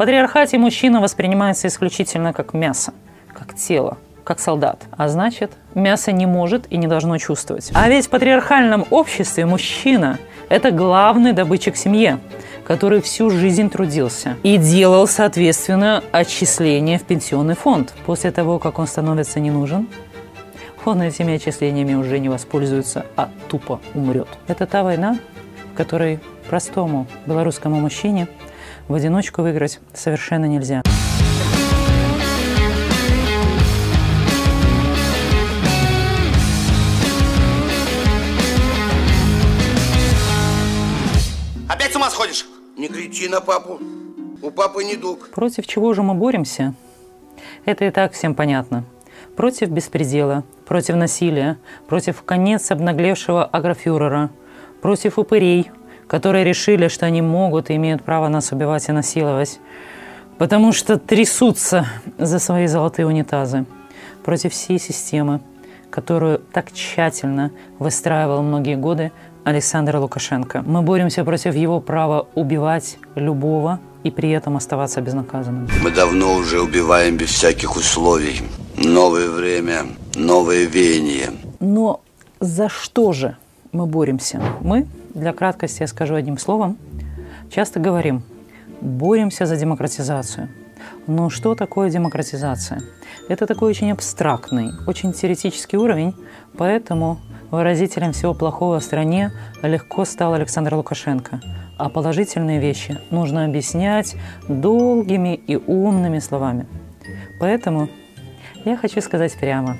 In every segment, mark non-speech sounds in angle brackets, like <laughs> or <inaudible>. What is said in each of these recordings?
патриархате мужчина воспринимается исключительно как мясо, как тело, как солдат. А значит, мясо не может и не должно чувствовать. А ведь в патриархальном обществе мужчина – это главный добытчик семье, который всю жизнь трудился и делал, соответственно, отчисления в пенсионный фонд. После того, как он становится не нужен, он этими отчислениями уже не воспользуется, а тупо умрет. Это та война, в которой простому белорусскому мужчине в одиночку выиграть совершенно нельзя. Опять с ума сходишь? Не кричи на папу. У папы недуг. Против чего же мы боремся? Это и так всем понятно. Против беспредела, против насилия, против конец обнаглевшего агрофюрера, против упырей, которые решили, что они могут и имеют право нас убивать и насиловать, потому что трясутся за свои золотые унитазы, против всей системы, которую так тщательно выстраивал многие годы Александр Лукашенко. Мы боремся против его права убивать любого и при этом оставаться безнаказанным. Мы давно уже убиваем без всяких условий. Новое время, новое веяние. Но за что же мы боремся? Мы, для краткости я скажу одним словом, часто говорим, боремся за демократизацию. Но что такое демократизация? Это такой очень абстрактный, очень теоретический уровень, поэтому выразителем всего плохого в стране легко стал Александр Лукашенко. А положительные вещи нужно объяснять долгими и умными словами. Поэтому я хочу сказать прямо.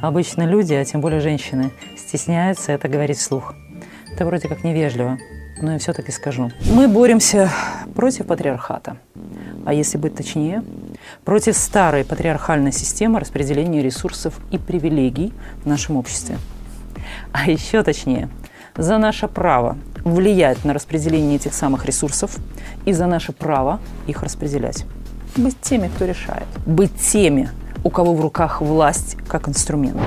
Обычно люди, а тем более женщины, стесняются это говорить вслух. Это вроде как невежливо, но я все-таки скажу. Мы боремся против патриархата. А если быть точнее, против старой патриархальной системы распределения ресурсов и привилегий в нашем обществе. А еще точнее, за наше право влиять на распределение этих самых ресурсов и за наше право их распределять. Быть теми, кто решает. Быть теми, у кого в руках власть как инструмент.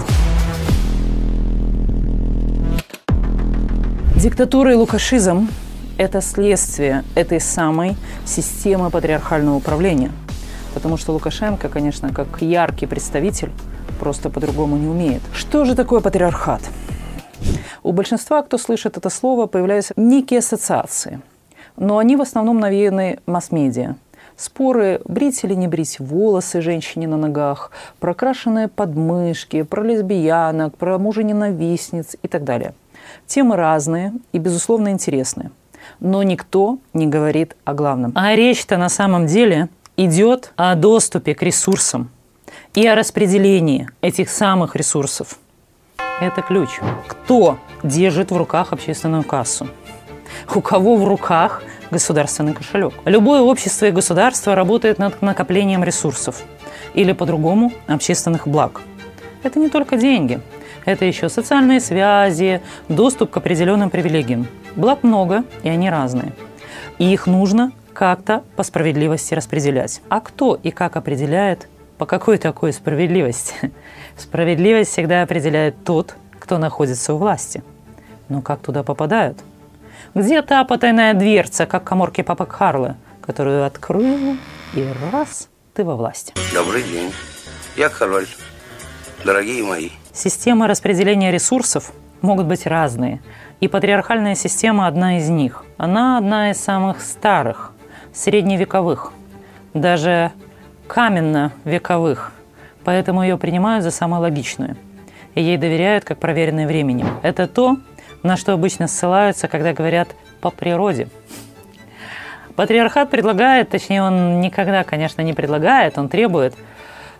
Диктатура и лукашизм – это следствие этой самой системы патриархального управления. Потому что Лукашенко, конечно, как яркий представитель, просто по-другому не умеет. Что же такое патриархат? У большинства, кто слышит это слово, появляются некие ассоциации. Но они в основном навеяны масс-медиа. Споры, брить или не брить волосы женщине на ногах, прокрашенные подмышки, про лесбиянок, про мужа-ненавистниц и так далее. Темы разные и, безусловно, интересные. Но никто не говорит о главном. А речь-то на самом деле идет о доступе к ресурсам и о распределении этих самых ресурсов. Это ключ. Кто держит в руках общественную кассу? У кого в руках государственный кошелек? Любое общество и государство работает над накоплением ресурсов или по-другому общественных благ. Это не только деньги, это еще социальные связи, доступ к определенным привилегиям. Благ много, и они разные. И их нужно как-то по справедливости распределять. А кто и как определяет, по какой такой справедливости? <laughs> Справедливость всегда определяет тот, кто находится у власти. Но как туда попадают? Где та потайная дверца, как коморки папы Карлы, которую открыл, и раз ты во власти? Добрый день. Я король. Дорогие мои. Системы распределения ресурсов могут быть разные, и патриархальная система одна из них. Она одна из самых старых, средневековых, даже каменно-вековых, поэтому ее принимают за самую логичную. И ей доверяют как проверенной временем. Это то, на что обычно ссылаются, когда говорят «по природе». Патриархат предлагает, точнее он никогда, конечно, не предлагает, он требует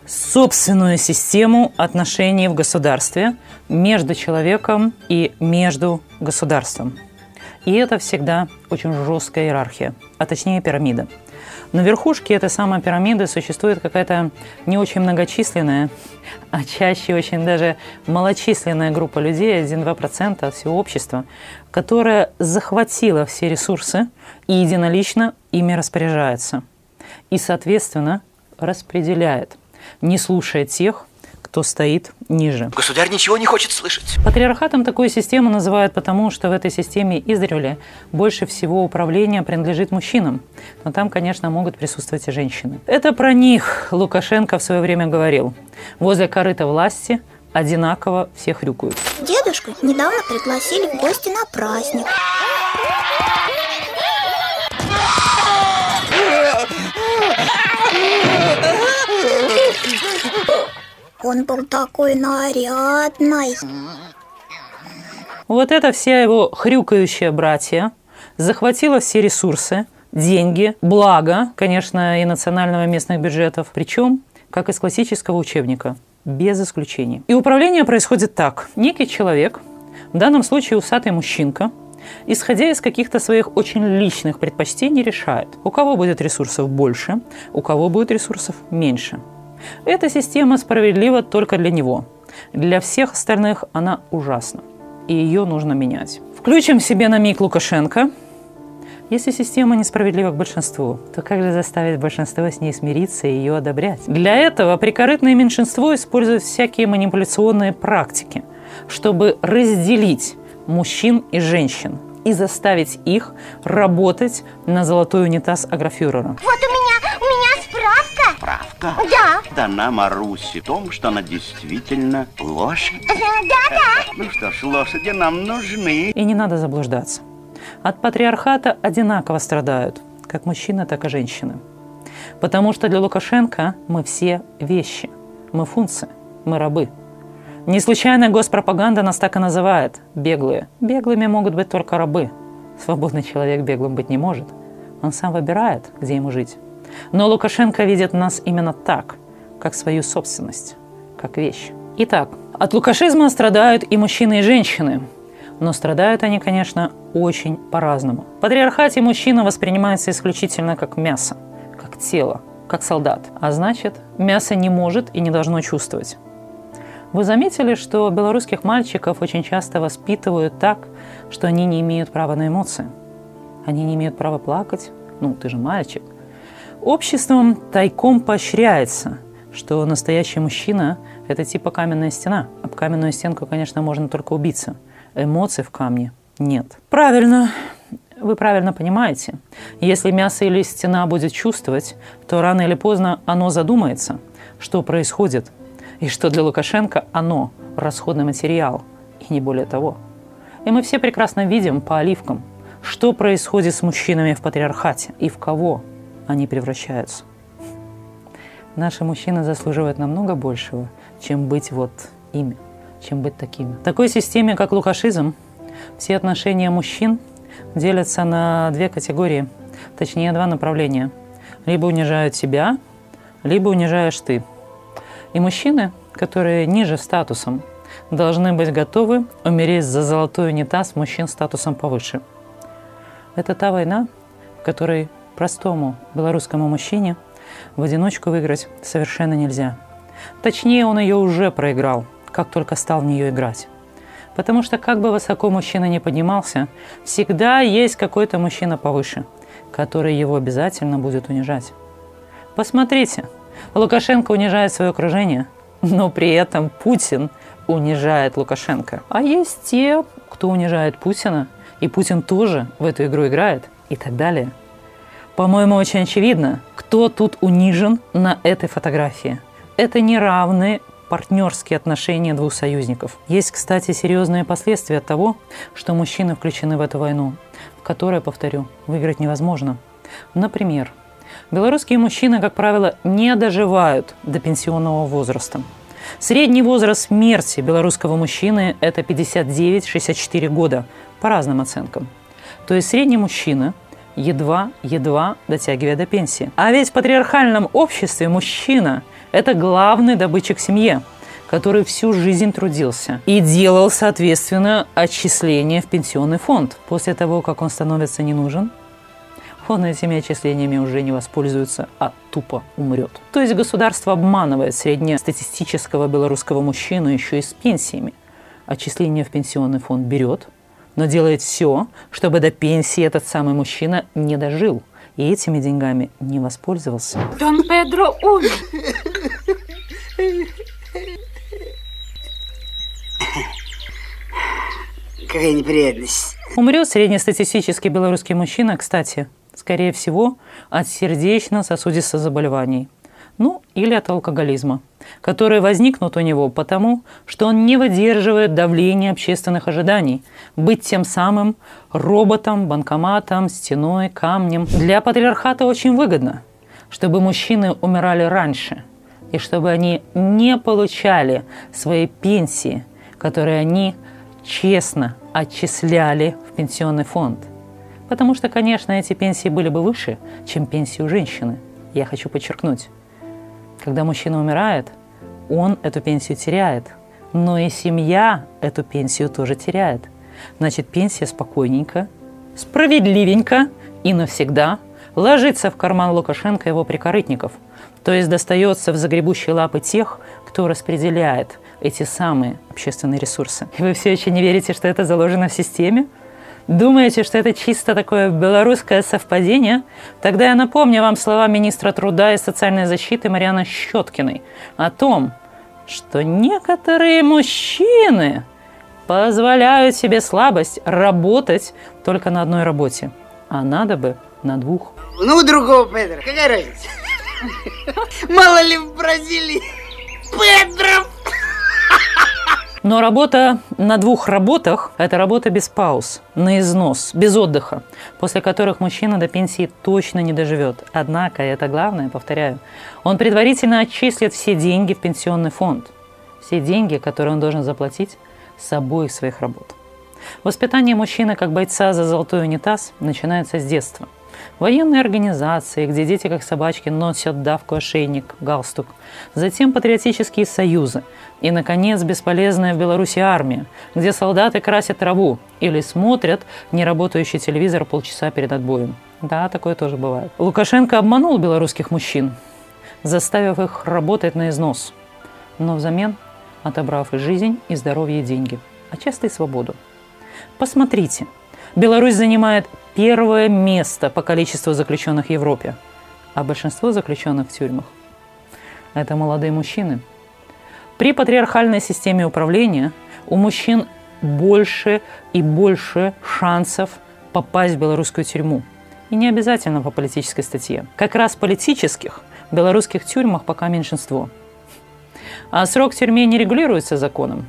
собственную систему отношений в государстве между человеком и между государством. И это всегда очень жесткая иерархия, а точнее пирамида. На верхушке этой самой пирамиды существует какая-то не очень многочисленная, а чаще очень даже малочисленная группа людей, 1-2% от всего общества, которая захватила все ресурсы и единолично ими распоряжается. И, соответственно, распределяет, не слушая тех, кто стоит ниже. Государь ничего не хочет слышать. Патриархатом такую систему называют потому, что в этой системе издревле больше всего управления принадлежит мужчинам. Но там, конечно, могут присутствовать и женщины. Это про них Лукашенко в свое время говорил. Возле корыта власти одинаково все хрюкают. Дедушку недавно пригласили в гости на праздник. <laughs> Он был такой нарядный. Вот это вся его хрюкающая братья захватила все ресурсы, деньги, благо, конечно, и национального и местных бюджетов, причем как из классического учебника, без исключений. И управление происходит так. Некий человек, в данном случае усатый мужчинка, исходя из каких-то своих очень личных предпочтений, решает, у кого будет ресурсов больше, у кого будет ресурсов меньше. Эта система справедлива только для него. Для всех остальных она ужасна, и ее нужно менять. Включим себе на миг Лукашенко. Если система несправедлива к большинству, то как же заставить большинство с ней смириться и ее одобрять? Для этого прикорытное меньшинство использует всякие манипуляционные практики, чтобы разделить мужчин и женщин и заставить их работать на золотой унитаз агрофюрера. Вот у меня, у меня справка. Справка Да. дана Марусе в том, что она действительно лошадь. Да-да. Ну что ж, лошади нам нужны. И не надо заблуждаться. От патриархата одинаково страдают как мужчины, так и женщины. Потому что для Лукашенко мы все вещи, мы функции, мы рабы. Не случайно госпропаганда нас так и называет – беглые. Беглыми могут быть только рабы. Свободный человек беглым быть не может. Он сам выбирает, где ему жить. Но Лукашенко видит нас именно так, как свою собственность, как вещь. Итак, от лукашизма страдают и мужчины, и женщины. Но страдают они, конечно, очень по-разному. В патриархате мужчина воспринимается исключительно как мясо, как тело, как солдат. А значит, мясо не может и не должно чувствовать. Вы заметили, что белорусских мальчиков очень часто воспитывают так, что они не имеют права на эмоции? Они не имеют права плакать? Ну, ты же мальчик. Обществом тайком поощряется, что настоящий мужчина – это типа каменная стена. Об каменную стенку, конечно, можно только убиться. Эмоций в камне нет. Правильно. Вы правильно понимаете. Если мясо или стена будет чувствовать, то рано или поздно оно задумается, что происходит, и что для Лукашенко оно – расходный материал, и не более того. И мы все прекрасно видим по оливкам, что происходит с мужчинами в патриархате и в кого они превращаются. Наши мужчины заслуживают намного большего, чем быть вот ими, чем быть такими. В такой системе, как лукашизм, все отношения мужчин делятся на две категории, точнее два направления. Либо унижают тебя, либо унижаешь ты. И мужчины, которые ниже статусом, должны быть готовы умереть за золотой унитаз мужчин статусом повыше. Это та война, в которой простому белорусскому мужчине в одиночку выиграть совершенно нельзя. Точнее, он ее уже проиграл, как только стал в нее играть. Потому что как бы высоко мужчина не поднимался, всегда есть какой-то мужчина повыше, который его обязательно будет унижать. Посмотрите, Лукашенко унижает свое окружение, но при этом Путин унижает Лукашенко. А есть те, кто унижает Путина, и Путин тоже в эту игру играет, и так далее. По-моему, очень очевидно, кто тут унижен на этой фотографии. Это неравные партнерские отношения двух союзников. Есть, кстати, серьезные последствия того, что мужчины включены в эту войну, в которой, повторю, выиграть невозможно. Например, белорусские мужчины, как правило, не доживают до пенсионного возраста. Средний возраст смерти белорусского мужчины – это 59-64 года, по разным оценкам. То есть средний мужчина едва-едва дотягивая до пенсии. А ведь в патриархальном обществе мужчина – это главный добытчик семье, который всю жизнь трудился и делал, соответственно, отчисления в пенсионный фонд. После того, как он становится не нужен, он этими отчислениями уже не воспользуется, а тупо умрет. То есть государство обманывает среднестатистического белорусского мужчину еще и с пенсиями. А Отчисления в пенсионный фонд берет, но делает все, чтобы до пенсии этот самый мужчина не дожил и этими деньгами не воспользовался. Дон Педро умер. Какая неприятность. Умрет среднестатистический белорусский мужчина, кстати, скорее всего, от сердечно-сосудистых заболеваний. Ну, или от алкоголизма, которые возникнут у него потому, что он не выдерживает давления общественных ожиданий, быть тем самым роботом, банкоматом, стеной, камнем. Для патриархата очень выгодно, чтобы мужчины умирали раньше, и чтобы они не получали свои пенсии, которые они честно отчисляли в пенсионный фонд. Потому что, конечно, эти пенсии были бы выше, чем пенсии у женщины. Я хочу подчеркнуть. Когда мужчина умирает, он эту пенсию теряет. Но и семья эту пенсию тоже теряет. Значит, пенсия спокойненько, справедливенько и навсегда ложится в карман Лукашенко и его прикорытников. То есть достается в загребущие лапы тех, кто распределяет эти самые общественные ресурсы. И вы все еще не верите, что это заложено в системе? Думаете, что это чисто такое белорусское совпадение? Тогда я напомню вам слова министра труда и социальной защиты Марианы Щеткиной о том, что некоторые мужчины позволяют себе слабость работать только на одной работе, а надо бы на двух. Ну, другого Петра, какая разница? Мало ли в Бразилии Петров! Но работа на двух работах – это работа без пауз, на износ, без отдыха, после которых мужчина до пенсии точно не доживет. Однако, и это главное, повторяю, он предварительно отчислит все деньги в пенсионный фонд. Все деньги, которые он должен заплатить с обоих своих работ. Воспитание мужчины как бойца за золотой унитаз начинается с детства – военные организации, где дети как собачки носят давку ошейник, галстук, затем патриотические союзы и, наконец, бесполезная в Беларуси армия, где солдаты красят траву или смотрят неработающий телевизор полчаса перед отбоем. Да, такое тоже бывает. Лукашенко обманул белорусских мужчин, заставив их работать на износ, но взамен отобрав и жизнь, и здоровье, и деньги, а часто и свободу. Посмотрите, Беларусь занимает первое место по количеству заключенных в Европе, а большинство заключенных в тюрьмах – это молодые мужчины. При патриархальной системе управления у мужчин больше и больше шансов попасть в белорусскую тюрьму. И не обязательно по политической статье. Как раз политических в белорусских тюрьмах пока меньшинство. А срок в тюрьме не регулируется законом.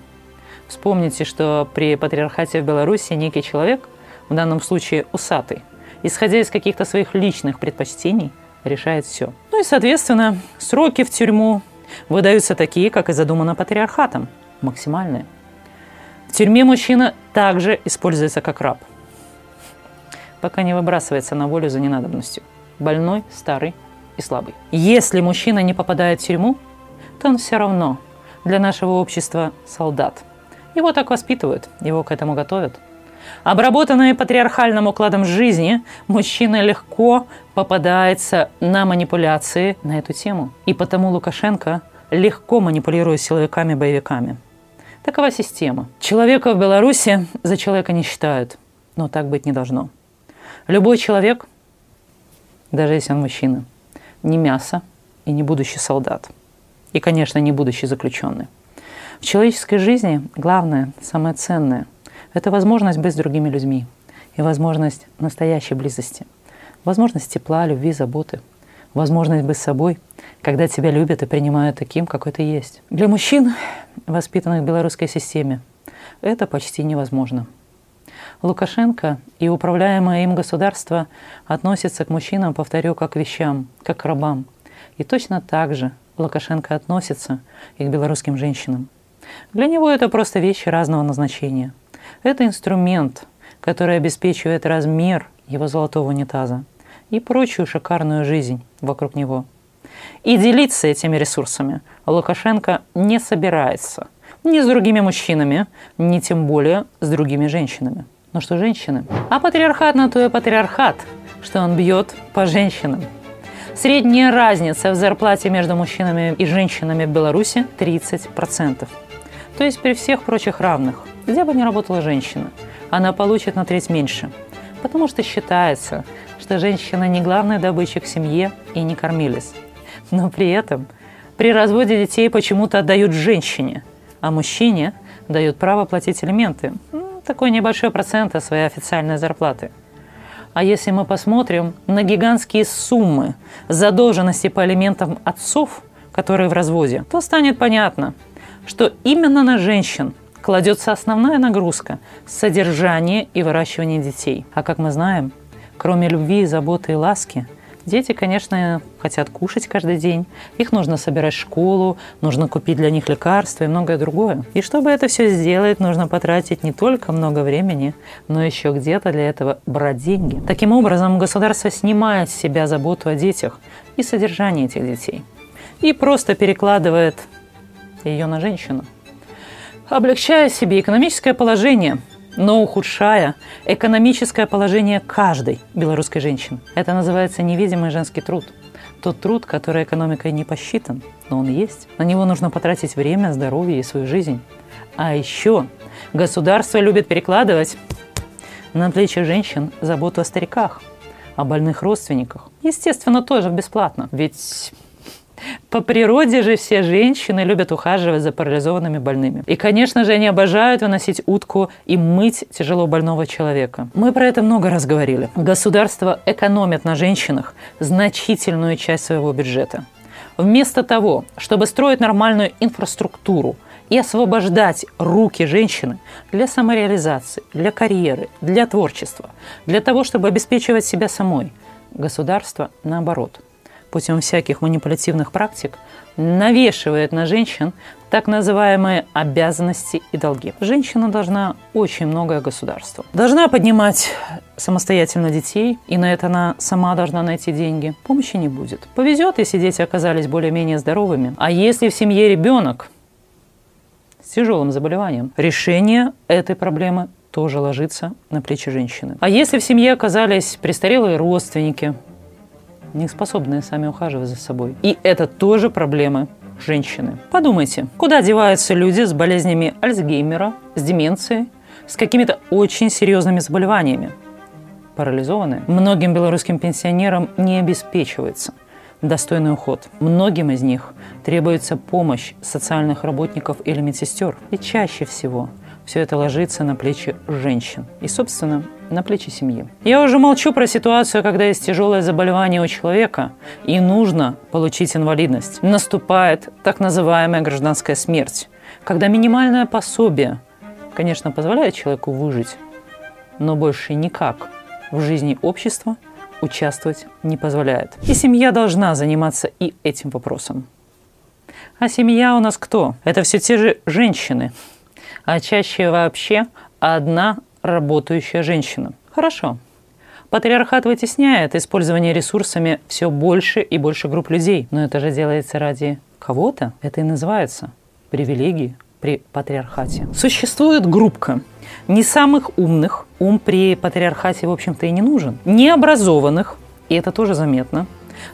Вспомните, что при патриархате в Беларуси некий человек – в данном случае усатый, исходя из каких-то своих личных предпочтений, решает все. Ну и, соответственно, сроки в тюрьму выдаются такие, как и задумано патриархатом, максимальные. В тюрьме мужчина также используется как раб, пока не выбрасывается на волю за ненадобностью. Больной, старый и слабый. Если мужчина не попадает в тюрьму, то он все равно для нашего общества солдат. Его так воспитывают, его к этому готовят – Обработанный патриархальным укладом жизни, мужчина легко попадается на манипуляции на эту тему. И потому Лукашенко легко манипулирует силовиками-боевиками. Такова система. Человека в Беларуси за человека не считают, но так быть не должно. Любой человек, даже если он мужчина, не мясо и не будущий солдат. И, конечно, не будущий заключенный. В человеческой жизни главное, самое ценное – это возможность быть с другими людьми и возможность настоящей близости, возможность тепла, любви, заботы, возможность быть собой, когда тебя любят и принимают таким, какой ты есть. Для мужчин, воспитанных в белорусской системе, это почти невозможно. Лукашенко и управляемое им государство относятся к мужчинам, повторю, как к вещам, как к рабам. И точно так же Лукашенко относится и к белорусским женщинам. Для него это просто вещи разного назначения – это инструмент, который обеспечивает размер его золотого унитаза и прочую шикарную жизнь вокруг него. И делиться этими ресурсами Лукашенко не собирается ни с другими мужчинами, ни тем более с другими женщинами. Ну что женщины? А патриархат на то и патриархат, что он бьет по женщинам. Средняя разница в зарплате между мужчинами и женщинами в Беларуси 30%. То есть при всех прочих равных – где бы ни работала женщина, она получит на треть меньше, потому что считается, что женщина не главный добытчик в семье и не кормилец. Но при этом при разводе детей почему-то отдают женщине, а мужчине дают право платить элементы. Такой небольшой процент от своей официальной зарплаты. А если мы посмотрим на гигантские суммы задолженности по алиментам отцов, которые в разводе, то станет понятно, что именно на женщин кладется основная нагрузка – содержание и выращивание детей. А как мы знаем, кроме любви, заботы и ласки, дети, конечно, хотят кушать каждый день, их нужно собирать в школу, нужно купить для них лекарства и многое другое. И чтобы это все сделать, нужно потратить не только много времени, но еще где-то для этого брать деньги. Таким образом, государство снимает с себя заботу о детях и содержание этих детей и просто перекладывает ее на женщину – облегчая себе экономическое положение, но ухудшая экономическое положение каждой белорусской женщины. Это называется невидимый женский труд. Тот труд, который экономикой не посчитан, но он есть. На него нужно потратить время, здоровье и свою жизнь. А еще государство любит перекладывать на плечи женщин заботу о стариках, о больных родственниках. Естественно, тоже бесплатно. Ведь по природе же все женщины любят ухаживать за парализованными больными. И, конечно же, они обожают выносить утку и мыть тяжело больного человека. Мы про это много раз говорили. Государство экономит на женщинах значительную часть своего бюджета. Вместо того, чтобы строить нормальную инфраструктуру и освобождать руки женщины для самореализации, для карьеры, для творчества, для того, чтобы обеспечивать себя самой, государство, наоборот – путем всяких манипулятивных практик навешивает на женщин так называемые обязанности и долги. Женщина должна очень многое государству. Должна поднимать самостоятельно детей, и на это она сама должна найти деньги. Помощи не будет. Повезет, если дети оказались более-менее здоровыми. А если в семье ребенок с тяжелым заболеванием, решение этой проблемы тоже ложится на плечи женщины. А если в семье оказались престарелые родственники, не способные сами ухаживать за собой. И это тоже проблемы женщины. Подумайте, куда деваются люди с болезнями Альцгеймера, с деменцией, с какими-то очень серьезными заболеваниями? Парализованные. Многим белорусским пенсионерам не обеспечивается достойный уход. Многим из них требуется помощь социальных работников или медсестер. И чаще всего все это ложится на плечи женщин. И, собственно, на плечи семьи. Я уже молчу про ситуацию, когда есть тяжелое заболевание у человека и нужно получить инвалидность. Наступает так называемая гражданская смерть, когда минимальное пособие, конечно, позволяет человеку выжить, но больше никак в жизни общества участвовать не позволяет. И семья должна заниматься и этим вопросом. А семья у нас кто? Это все те же женщины, а чаще вообще одна работающая женщина. Хорошо. Патриархат вытесняет использование ресурсами все больше и больше групп людей. Но это же делается ради кого-то. Это и называется привилегии при патриархате. Существует группка не самых умных, ум при патриархате, в общем-то, и не нужен, необразованных, и это тоже заметно,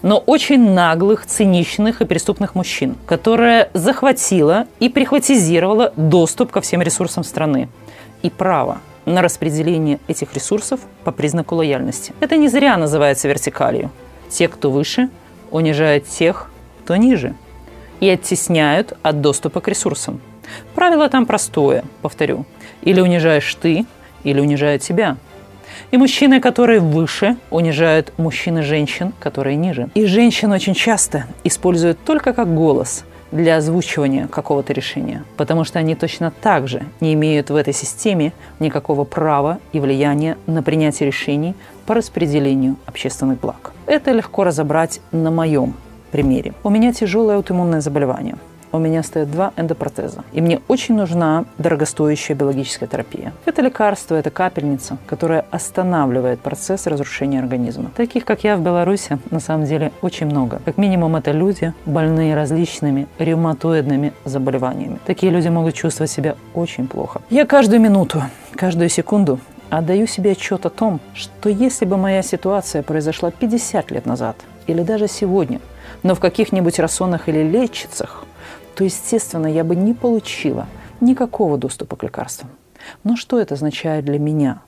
но очень наглых, циничных и преступных мужчин, которая захватила и прихватизировала доступ ко всем ресурсам страны и право на распределение этих ресурсов по признаку лояльности. Это не зря называется вертикалью. Те, кто выше, унижают тех, кто ниже, и оттесняют от доступа к ресурсам. Правило там простое, повторю. Или унижаешь ты, или унижают тебя. И мужчины, которые выше, унижают мужчин и женщин, которые ниже. И женщин очень часто используют только как голос – для озвучивания какого-то решения, потому что они точно так же не имеют в этой системе никакого права и влияния на принятие решений по распределению общественных благ. Это легко разобрать на моем примере. У меня тяжелое аутоиммунное заболевание – у меня стоят два эндопротеза. И мне очень нужна дорогостоящая биологическая терапия. Это лекарство, это капельница, которая останавливает процесс разрушения организма. Таких, как я в Беларуси, на самом деле очень много. Как минимум, это люди, больные различными ревматоидными заболеваниями. Такие люди могут чувствовать себя очень плохо. Я каждую минуту, каждую секунду отдаю себе отчет о том, что если бы моя ситуация произошла 50 лет назад или даже сегодня, но в каких-нибудь рассонах или лечицах, то, естественно, я бы не получила никакого доступа к лекарствам. Но что это означает для меня?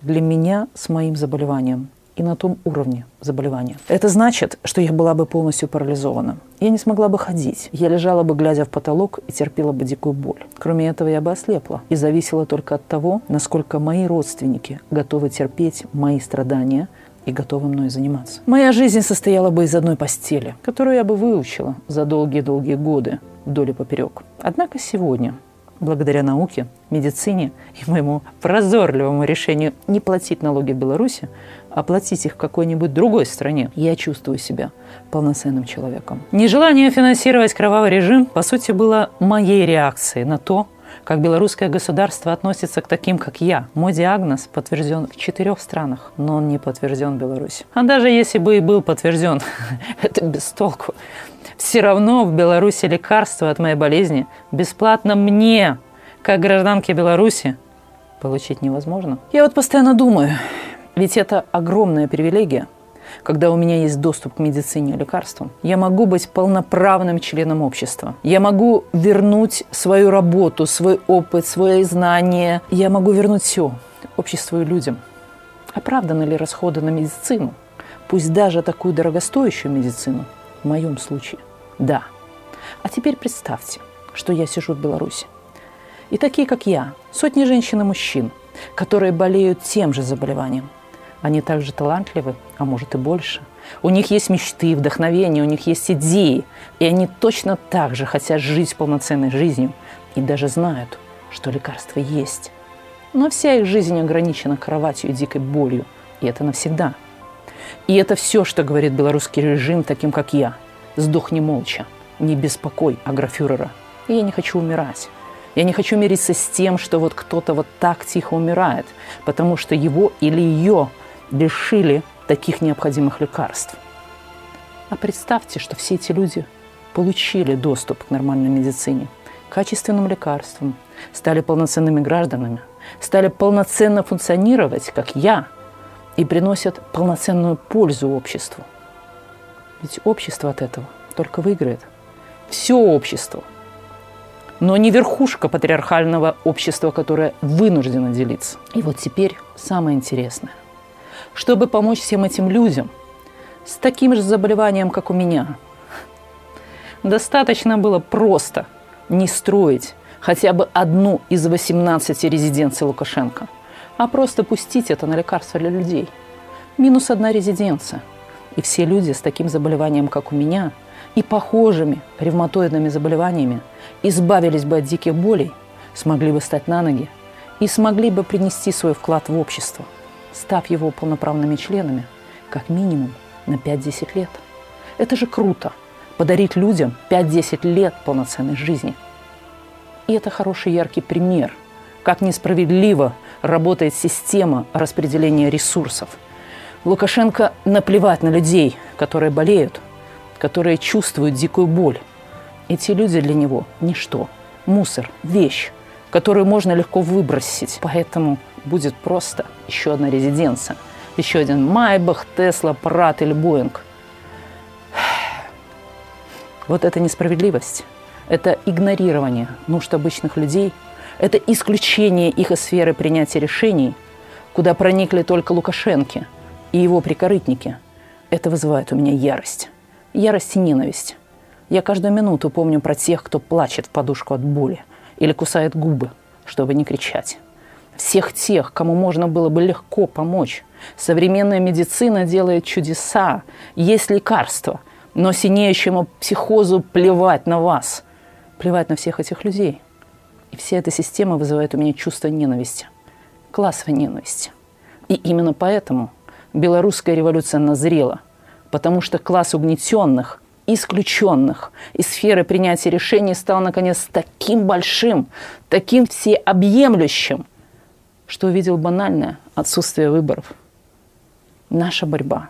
Для меня с моим заболеванием. и на том уровне заболевания. Это значит, что я была бы полностью парализована. Я не смогла бы ходить. Я лежала бы, глядя в потолок, и терпела бы дикую боль. Кроме этого, я бы ослепла и зависела только от того, насколько мои родственники готовы терпеть мои страдания и готовы мной заниматься. Моя жизнь состояла бы из одной постели, которую я бы выучила за долгие-долгие годы вдоль и поперек. Однако сегодня благодаря науке, медицине и моему прозорливому решению не платить налоги в Беларуси, а платить их в какой-нибудь другой стране, я чувствую себя полноценным человеком. Нежелание финансировать кровавый режим, по сути, было моей реакцией на то, как белорусское государство относится к таким, как я. Мой диагноз подтвержден в четырех странах, но он не подтвержден в Беларуси. А даже если бы и был подтвержден, <laughs> это без толку. Все равно в Беларуси лекарства от моей болезни бесплатно мне, как гражданке Беларуси, получить невозможно. Я вот постоянно думаю, ведь это огромная привилегия, когда у меня есть доступ к медицине и лекарствам. Я могу быть полноправным членом общества. Я могу вернуть свою работу, свой опыт, свои знания. Я могу вернуть все обществу и людям. Оправданы ли расходы на медицину? Пусть даже такую дорогостоящую медицину – в моем случае – да. А теперь представьте, что я сижу в Беларуси. И такие, как я, сотни женщин и мужчин, которые болеют тем же заболеванием. Они также талантливы, а может и больше. У них есть мечты, вдохновение, у них есть идеи. И они точно так же хотят жить полноценной жизнью. И даже знают, что лекарства есть. Но вся их жизнь ограничена кроватью и дикой болью. И это навсегда – и это все, что говорит белорусский режим таким, как я. Сдохни молча, не беспокой агрофюрера. И я не хочу умирать. Я не хочу мириться с тем, что вот кто-то вот так тихо умирает, потому что его или ее лишили таких необходимых лекарств. А представьте, что все эти люди получили доступ к нормальной медицине, качественным лекарствам, стали полноценными гражданами, стали полноценно функционировать, как я – и приносят полноценную пользу обществу. Ведь общество от этого только выиграет. Все общество. Но не верхушка патриархального общества, которое вынуждено делиться. И вот теперь самое интересное. Чтобы помочь всем этим людям с таким же заболеванием, как у меня, достаточно было просто не строить хотя бы одну из 18 резиденций Лукашенко – а просто пустить это на лекарства для людей. Минус одна резиденция. И все люди с таким заболеванием, как у меня, и похожими ревматоидными заболеваниями избавились бы от диких болей, смогли бы стать на ноги и смогли бы принести свой вклад в общество, став его полноправными членами, как минимум на 5-10 лет. Это же круто – подарить людям 5-10 лет полноценной жизни. И это хороший яркий пример, как несправедливо работает система распределения ресурсов. Лукашенко наплевать на людей, которые болеют, которые чувствуют дикую боль. Эти люди для него – ничто, мусор, вещь, которую можно легко выбросить. Поэтому будет просто еще одна резиденция, еще один Майбах, Тесла, Прат или Боинг. <sighs> Вот это несправедливость, это игнорирование нужд обычных людей – это исключение их из сферы принятия решений, куда проникли только Лукашенки и его прикорытники. Это вызывает у меня ярость. Ярость и ненависть. Я каждую минуту помню про тех, кто плачет в подушку от боли или кусает губы, чтобы не кричать. Всех тех, кому можно было бы легко помочь. Современная медицина делает чудеса, есть лекарства, но синеющему психозу плевать на вас, плевать на всех этих людей – и вся эта система вызывает у меня чувство ненависти, классовой ненависти. И именно поэтому белорусская революция назрела, потому что класс угнетенных, исключенных из сферы принятия решений стал, наконец, таким большим, таким всеобъемлющим, что увидел банальное отсутствие выборов. Наша борьба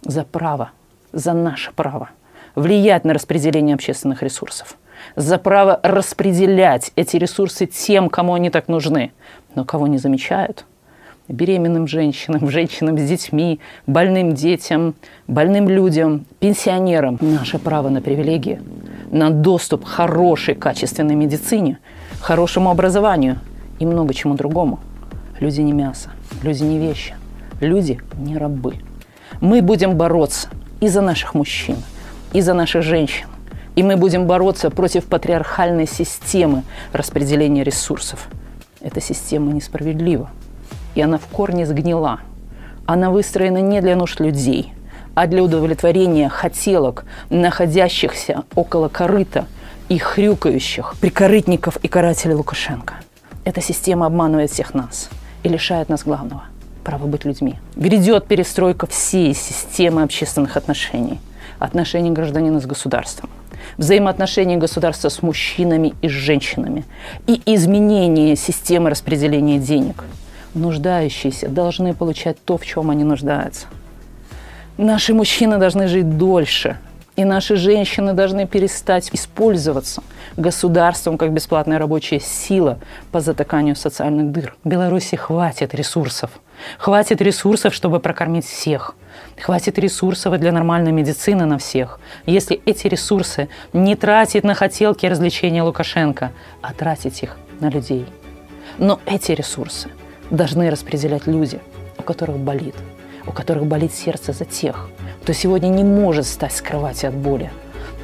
за право, за наше право влиять на распределение общественных ресурсов – за право распределять эти ресурсы тем, кому они так нужны, но кого не замечают. Беременным женщинам, <laughs> женщинам с детьми, больным детям, больным людям, пенсионерам. Наше право на привилегии, на доступ к хорошей, качественной медицине, хорошему образованию и много чему другому. Люди не мясо, люди не вещи. Люди не рабы. Мы будем бороться и за наших мужчин, и за наших женщин. И мы будем бороться против патриархальной системы распределения ресурсов. Эта система несправедлива. И она в корне сгнила. Она выстроена не для нужд людей, а для удовлетворения хотелок, находящихся около корыта и хрюкающих прикорытников и карателей Лукашенко. Эта система обманывает всех нас и лишает нас главного – права быть людьми. Грядет перестройка всей системы общественных отношений, отношений гражданина с государством – взаимоотношения государства с мужчинами и с женщинами и изменение системы распределения денег. Нуждающиеся должны получать то, в чем они нуждаются. Наши мужчины должны жить дольше, и наши женщины должны перестать использоваться государством как бесплатная рабочая сила по затыканию социальных дыр. Беларуси хватит ресурсов. Хватит ресурсов, чтобы прокормить всех – Хватит ресурсов для нормальной медицины на всех, если эти ресурсы не тратить на хотелки развлечения Лукашенко, а тратить их на людей. Но эти ресурсы должны распределять люди, у которых болит, у которых болит сердце за тех, кто сегодня не может встать с кровати от боли,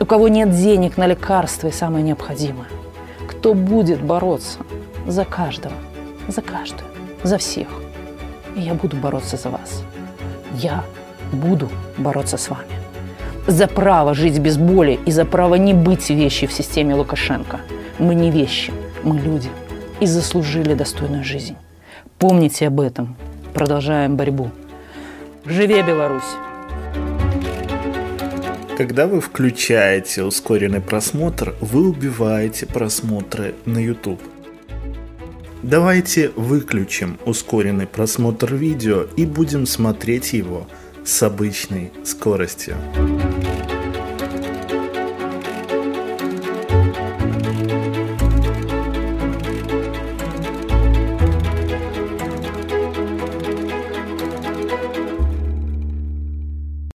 у кого нет денег на лекарства и самое необходимое, кто будет бороться за каждого, за каждую, за всех. И я буду бороться за вас. Я буду бороться с вами. За право жить без боли и за право не быть вещи в системе Лукашенко. Мы не вещи, мы люди и заслужили достойную жизнь. Помните об этом. Продолжаем борьбу. Живе Беларусь! Когда вы включаете ускоренный просмотр, вы убиваете просмотры на YouTube. Давайте выключим ускоренный просмотр видео и будем смотреть его – с обычной скоростью.